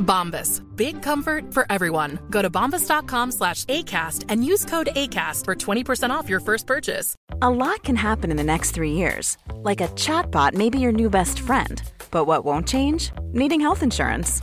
Bombas. Big comfort for everyone. Go to bombas.com slash ACAST and use code ACAST for 20% off your first purchase. A lot can happen in the next three years. Like a chatbot may be your new best friend. But what won't change? Needing health insurance.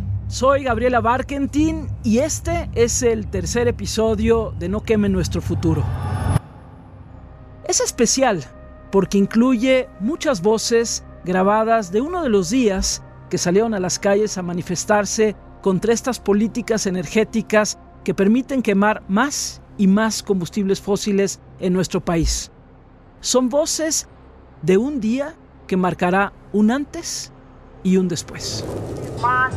soy Gabriela Barkentin y este es el tercer episodio de No queme nuestro futuro. Es especial porque incluye muchas voces grabadas de uno de los días que salieron a las calles a manifestarse contra estas políticas energéticas que permiten quemar más y más combustibles fósiles en nuestro país. Son voces de un día que marcará un antes y un después. Más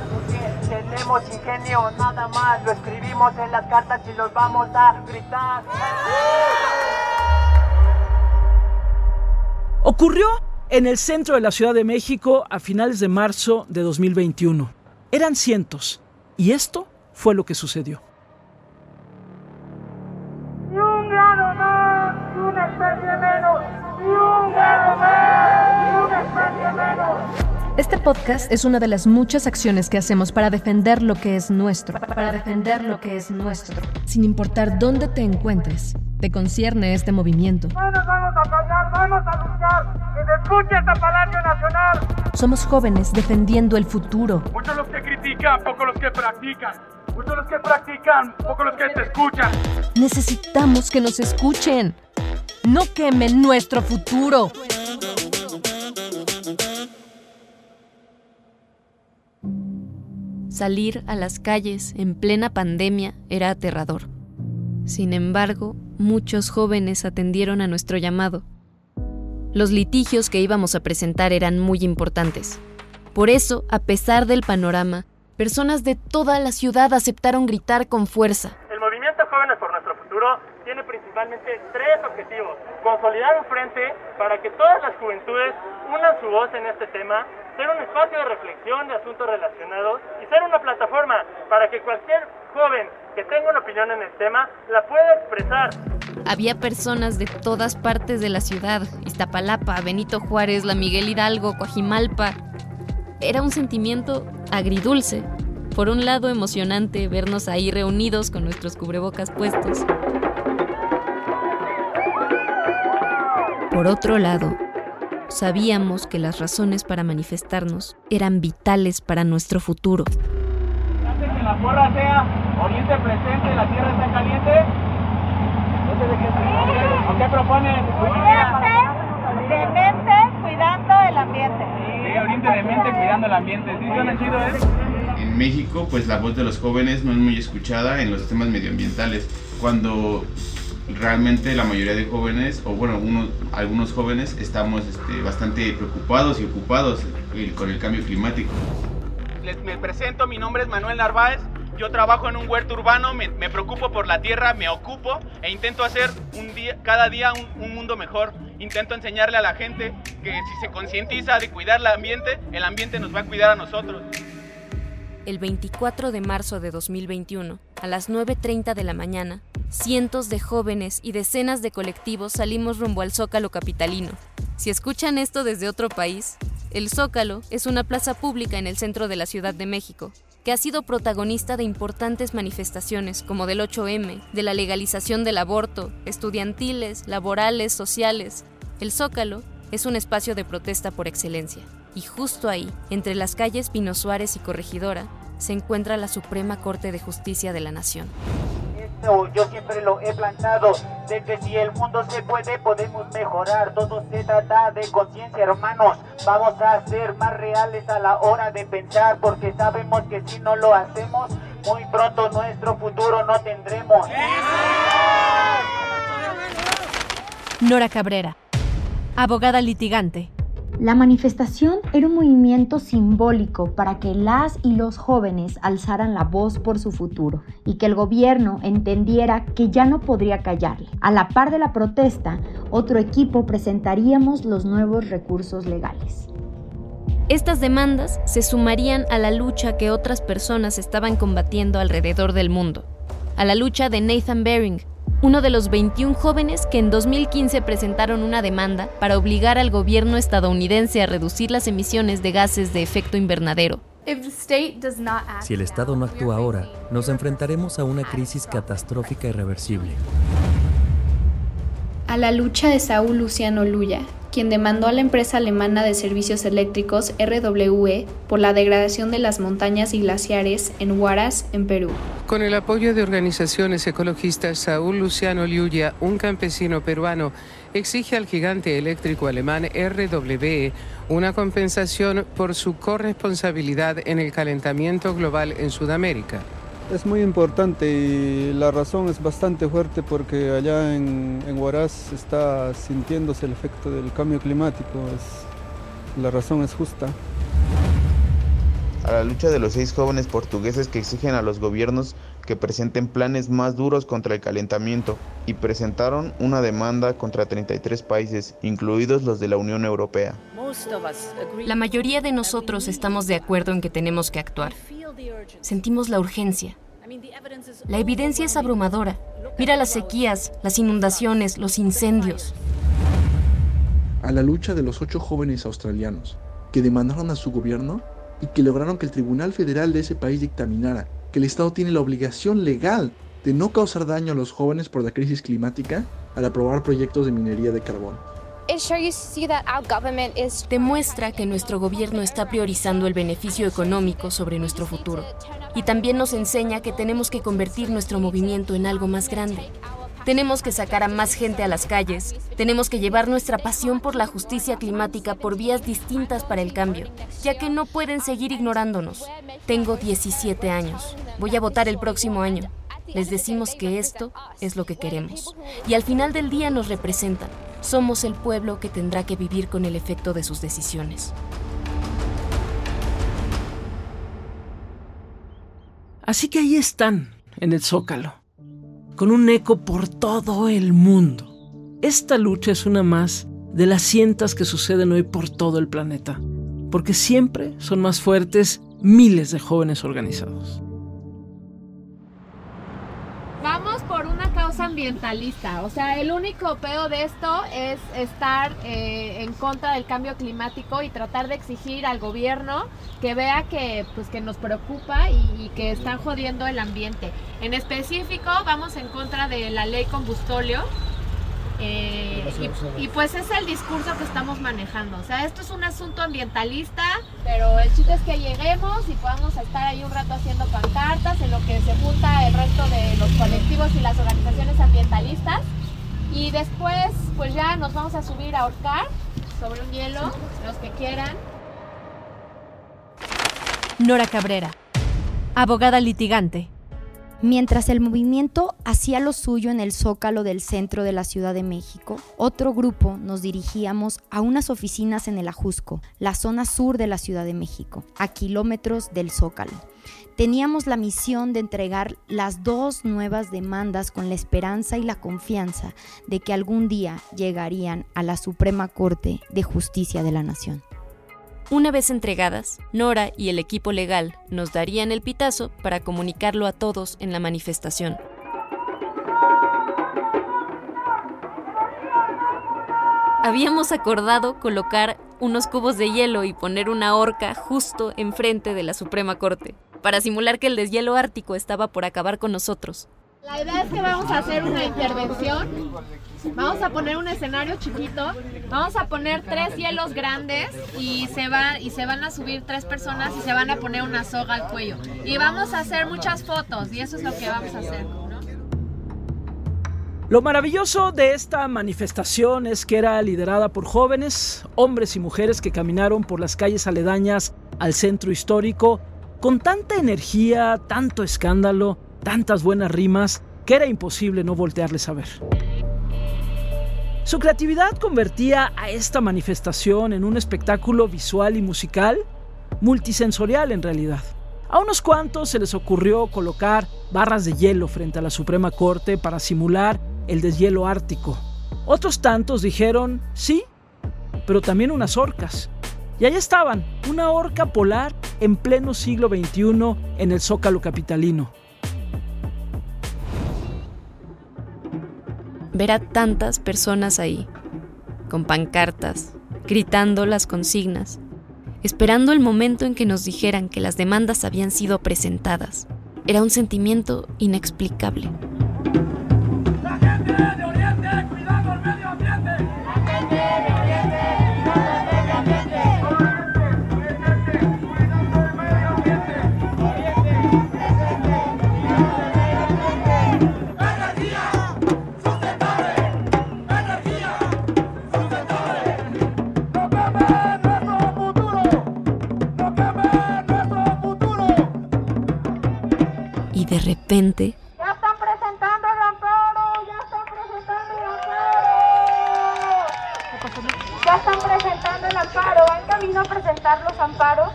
tenemos ingenio, nada más lo escribimos en las cartas y los vamos a gritar. Ocurrió en el centro de la Ciudad de México a finales de marzo de 2021. Eran cientos, y esto fue lo que sucedió. Podcast es una de las muchas acciones que hacemos para defender lo que es nuestro, para defender lo que es nuestro. Sin importar dónde te encuentres, te concierne este movimiento. No nos vamos a callar, vamos a luchar. Que se escuche esta Palacio Nacional. Somos jóvenes defendiendo el futuro. Muchos los que critican, pocos los que practican. Muchos los que practican, pocos los que te escuchan. Necesitamos que nos escuchen. No quemen nuestro futuro. Salir a las calles en plena pandemia era aterrador. Sin embargo, muchos jóvenes atendieron a nuestro llamado. Los litigios que íbamos a presentar eran muy importantes. Por eso, a pesar del panorama, personas de toda la ciudad aceptaron gritar con fuerza. El movimiento Jóvenes por Nuestro Futuro tiene principalmente tres objetivos. Consolidar un frente para que todas las juventudes unan su voz en este tema, ser un espacio de reflexión de asuntos relacionados y ser una plataforma para que cualquier joven que tenga una opinión en el tema la pueda expresar. Había personas de todas partes de la ciudad, Iztapalapa, Benito Juárez, la Miguel Hidalgo, Coajimalpa. Era un sentimiento agridulce. Por un lado emocionante vernos ahí reunidos con nuestros cubrebocas puestos. Por otro lado, sabíamos que las razones para manifestarnos eran vitales para nuestro futuro. Hace que la porra sea oriente presente, la tierra está caliente. De qué se ¿O qué proponen? De mente cuidando el ambiente. Sí, oriente de mente cuidando el ambiente. ¿Sí suena chido, eh? En México, pues la voz de los jóvenes no es muy escuchada en los temas medioambientales. Cuando realmente la mayoría de jóvenes, o bueno, unos, algunos jóvenes, estamos este, bastante preocupados y ocupados con el cambio climático. Les me presento, mi nombre es Manuel Narváez. Yo trabajo en un huerto urbano, me, me preocupo por la tierra, me ocupo e intento hacer un día, cada día un, un mundo mejor. Intento enseñarle a la gente que si se concientiza de cuidar el ambiente, el ambiente nos va a cuidar a nosotros. El 24 de marzo de 2021, a las 9.30 de la mañana, cientos de jóvenes y decenas de colectivos salimos rumbo al Zócalo capitalino. Si escuchan esto desde otro país, El Zócalo es una plaza pública en el centro de la Ciudad de México, que ha sido protagonista de importantes manifestaciones como del 8M, de la legalización del aborto, estudiantiles, laborales, sociales. El Zócalo es un espacio de protesta por excelencia. Y justo ahí, entre las calles Pino Suárez y Corregidora, se encuentra la Suprema Corte de Justicia de la Nación yo siempre lo he plantado, de que si el mundo se puede podemos mejorar, todo se trata de conciencia hermanos, vamos a ser más reales a la hora de pensar, porque sabemos que si no lo hacemos, muy pronto nuestro futuro no tendremos. Nora Cabrera, abogada litigante. La manifestación era un movimiento simbólico para que las y los jóvenes alzaran la voz por su futuro y que el gobierno entendiera que ya no podría callarle. A la par de la protesta, otro equipo presentaríamos los nuevos recursos legales. Estas demandas se sumarían a la lucha que otras personas estaban combatiendo alrededor del mundo, a la lucha de Nathan Bering, uno de los 21 jóvenes que en 2015 presentaron una demanda para obligar al gobierno estadounidense a reducir las emisiones de gases de efecto invernadero. Si el Estado no actúa ahora, nos enfrentaremos a una crisis catastrófica irreversible. A la lucha de Saúl Luciano Luya, quien demandó a la empresa alemana de servicios eléctricos RWE por la degradación de las montañas y glaciares en Huaraz, en Perú. Con el apoyo de organizaciones ecologistas, Saúl Luciano Liuya, un campesino peruano, exige al gigante eléctrico alemán RWE una compensación por su corresponsabilidad en el calentamiento global en Sudamérica. Es muy importante y la razón es bastante fuerte porque allá en, en Huaraz está sintiéndose el efecto del cambio climático. la razón es justa. A la lucha de los seis jóvenes portugueses que exigen a los gobiernos que presenten planes más duros contra el calentamiento y presentaron una demanda contra 33 países, incluidos los de la Unión Europea. La mayoría de nosotros estamos de acuerdo en que tenemos que actuar. Sentimos la urgencia. La evidencia es abrumadora. Mira las sequías, las inundaciones, los incendios. A la lucha de los ocho jóvenes australianos que demandaron a su gobierno y que lograron que el Tribunal Federal de ese país dictaminara que el Estado tiene la obligación legal de no causar daño a los jóvenes por la crisis climática al aprobar proyectos de minería de carbón. Demuestra que nuestro gobierno está priorizando el beneficio económico sobre nuestro futuro. Y también nos enseña que tenemos que convertir nuestro movimiento en algo más grande. Tenemos que sacar a más gente a las calles. Tenemos que llevar nuestra pasión por la justicia climática por vías distintas para el cambio, ya que no pueden seguir ignorándonos. Tengo 17 años. Voy a votar el próximo año. Les decimos que esto es lo que queremos. Y al final del día nos representan somos el pueblo que tendrá que vivir con el efecto de sus decisiones. Así que ahí están, en el Zócalo, con un eco por todo el mundo. Esta lucha es una más de las cientas que suceden hoy por todo el planeta, porque siempre son más fuertes miles de jóvenes organizados. Ambientalista. O sea, el único peor de esto es estar eh, en contra del cambio climático y tratar de exigir al gobierno que vea que, pues, que nos preocupa y, que están jodiendo el ambiente. En específico, vamos en contra de la ley combustóleo. Eh, y, pues es el discurso que estamos manejando. O sea, esto es un asunto ambientalista, pero el chiste es que lleguemos y podamos estar ahí un rato haciendo pancartas en lo que se junta el resto de los colectivos y las organizaciones ambientalistas. Y después, pues ya nos vamos a subir a ahorcar sobre un hielo, los que quieran. Nora Cabrera, abogada litigante. Mientras el movimiento hacía lo suyo en el zócalo del centro de la Ciudad de México, otro grupo nos dirigíamos a unas oficinas en el Ajusco, la zona sur de la Ciudad de México, a kilómetros del zócalo. Teníamos la misión de entregar las dos nuevas demandas con la esperanza y la confianza de que algún día llegarían a la Suprema Corte de Justicia de la Nación. Una vez entregadas, Nora y el equipo legal nos darían el pitazo para comunicarlo a todos en la manifestación. Habíamos acordado colocar unos cubos de hielo y poner una horca justo enfrente de la Suprema Corte, para simular que el deshielo ártico estaba por acabar con nosotros. La idea es que vamos a hacer una intervención. Vamos a poner un escenario chiquito. Vamos a poner tres hielos grandes y se, va, y se van a subir tres personas y se van a poner una soga al cuello. Y vamos a hacer muchas fotos y eso es lo que vamos a hacer. Lo maravilloso de esta manifestación es que era liderada por jóvenes, hombres y mujeres que caminaron por las calles aledañas al centro histórico con tanta energía, tanto escándalo, tantas buenas rimas, que era imposible no voltearles a ver. Su creatividad convertía a esta manifestación en un espectáculo visual y musical multisensorial en realidad. A unos cuantos se les ocurrió colocar barras de hielo frente a la Suprema Corte para simular el deshielo ártico. Otros tantos dijeron sí, pero también unas orcas. Y allá estaban, una orca polar en pleno siglo XXI en el Zócalo capitalino. Ver a tantas personas ahí, con pancartas, gritando las consignas, esperando el momento en que nos dijeran que las demandas habían sido presentadas, era un sentimiento inexplicable. Ya están presentando el amparo, ya están presentando el amparo. Ya están presentando el amparo, van camino a presentar los amparos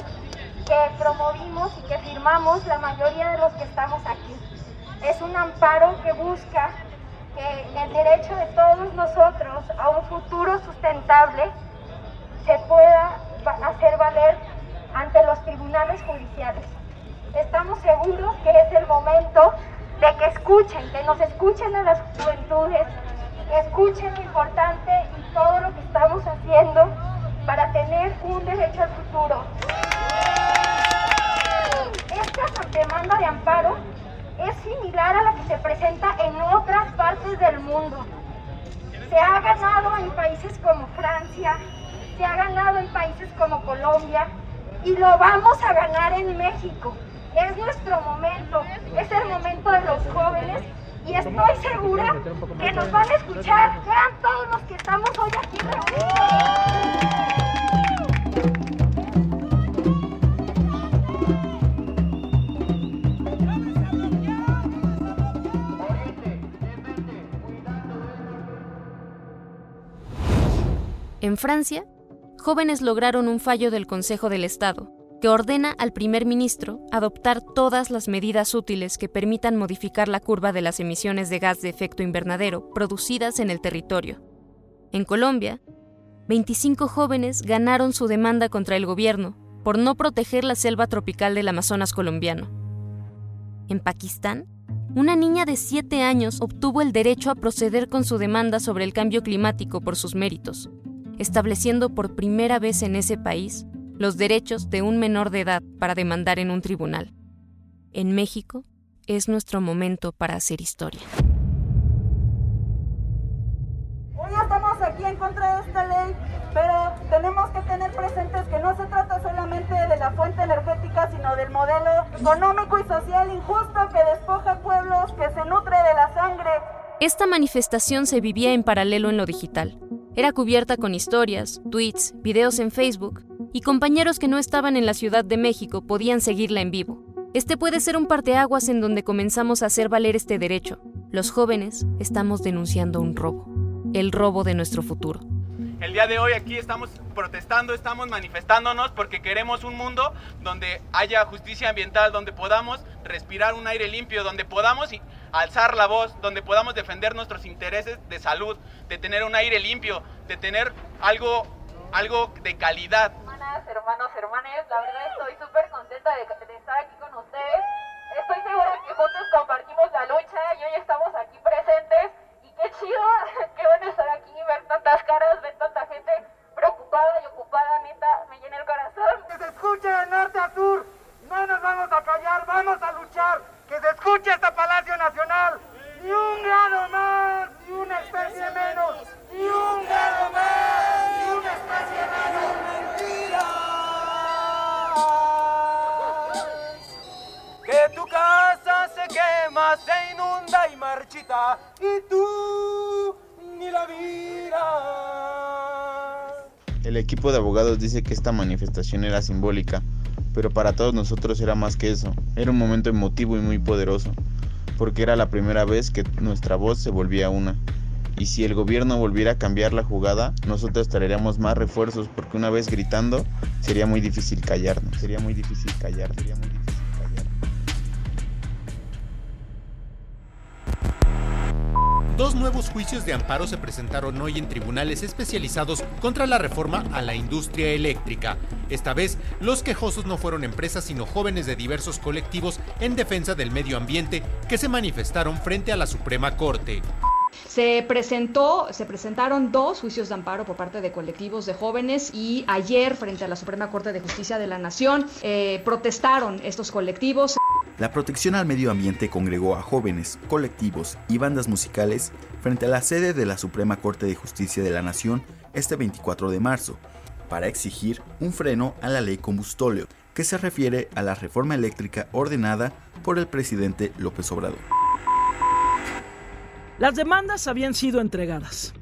que promovimos y que firmamos la mayoría de los que estamos aquí. Es un amparo que busca que el derecho de todos nosotros a un futuro sustentable se pueda hacer valer ante los tribunales judiciales. Estamos seguros que es el momento de que escuchen, que nos escuchen a las juventudes, que escuchen lo importante y todo lo que estamos haciendo para tener un derecho al futuro. Esta demanda de amparo es similar a la que se presenta en otras partes del mundo. Se ha ganado en países como Francia, se ha ganado en países como Colombia y lo vamos a ganar en México. Es nuestro momento, es el momento de los jóvenes y estoy segura que nos van a escuchar. Vean todos los que estamos hoy aquí reunidos. En Francia, jóvenes lograron un fallo del Consejo del Estado que ordena al primer ministro adoptar todas las medidas útiles que permitan modificar la curva de las emisiones de gas de efecto invernadero producidas en el territorio. En Colombia, 25 jóvenes ganaron su demanda contra el gobierno por no proteger la selva tropical del Amazonas colombiano. En Pakistán, una niña de 7 años obtuvo el derecho a proceder con su demanda sobre el cambio climático por sus méritos, estableciendo por primera vez en ese país los derechos de un menor de edad para demandar en un tribunal. En México es nuestro momento para hacer historia. Hoy estamos aquí en contra de esta ley, pero tenemos que tener presentes que no se trata solamente de la fuente energética, sino del modelo económico y social injusto que despoja pueblos, que se nutre de la sangre. Esta manifestación se vivía en paralelo en lo digital. Era cubierta con historias, tweets, videos en Facebook, y compañeros que no estaban en la Ciudad de México podían seguirla en vivo. Este puede ser un parteaguas en donde comenzamos a hacer valer este derecho. Los jóvenes estamos denunciando un robo, el robo de nuestro futuro. El día de hoy aquí estamos protestando, estamos manifestándonos porque queremos un mundo donde haya justicia ambiental, donde podamos respirar un aire limpio, donde podamos alzar la voz, donde podamos defender nuestros intereses de salud, de tener un aire limpio, de tener algo, algo de calidad hermanos, hermanas. La verdad estoy súper contenta de, estar aquí con ustedes. Estoy segura que juntos compartimos la lucha y hoy estamos aquí presentes. Y qué chido, qué bueno estar aquí, y ver tantas caras, ver tanta gente preocupada y ocupada, neta, me llena el corazón. Que se escuche de norte a sur, no nos vamos a callar, vamos a luchar. Que se escuche hasta Palacio Nacional. Ni un grado más, ni una especie menos, ni un grado más. que tu casa se quema, se inunda y marchita, y tú ni la miras. El equipo de abogados dice que esta manifestación era simbólica, pero para todos nosotros era más que eso, era un momento emotivo y muy poderoso, porque era la primera vez que nuestra voz se volvía una. Y si el gobierno volviera a cambiar la jugada, nosotros traeríamos más refuerzos porque una vez gritando sería muy difícil callarnos. Sería muy difícil callar. Sería muy difícil. Dos nuevos juicios de amparo se presentaron hoy en tribunales especializados contra la reforma a la industria eléctrica. Esta vez, los quejosos no fueron empresas, sino jóvenes de diversos colectivos en defensa del medio ambiente que se manifestaron frente a la Suprema Corte. Se presentó, se presentaron dos juicios de amparo por parte de colectivos de jóvenes y ayer frente a la Suprema Corte de Justicia de la Nación eh, protestaron estos colectivos. La protección al medio ambiente congregó a jóvenes, colectivos y bandas musicales frente a la sede de la Suprema Corte de Justicia de la Nación este 24 de marzo para exigir un freno a la ley combustóleo, que se refiere a la reforma eléctrica ordenada por el presidente López Obrador. Las demandas habían sido entregadas.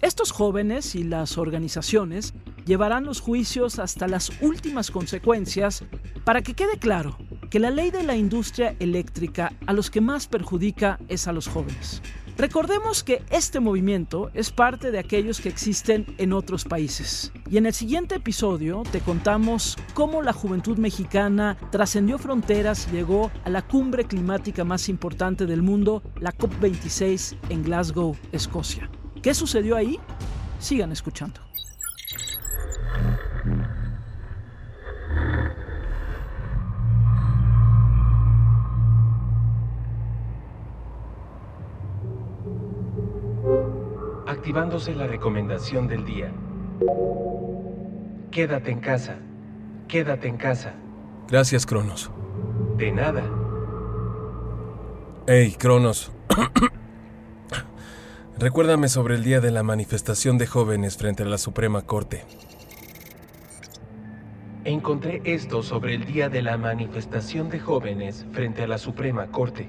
Estos jóvenes y las organizaciones llevarán los juicios hasta las últimas consecuencias para que quede claro que la ley de la industria eléctrica a los que más perjudica es a los jóvenes. Recordemos que este movimiento es parte de aquellos que existen en otros países. Y en el siguiente episodio te contamos cómo la juventud mexicana trascendió fronteras y llegó a la cumbre climática más importante del mundo, la COP26 en Glasgow, Escocia. ¿Qué sucedió ahí? Sigan escuchando. Activándose la recomendación del día. Quédate en casa. Quédate en casa. Gracias, Cronos. De nada. Hey, Cronos. Recuérdame sobre el día de la manifestación de jóvenes frente a la Suprema Corte. Encontré esto sobre el día de la manifestación de jóvenes frente a la Suprema Corte.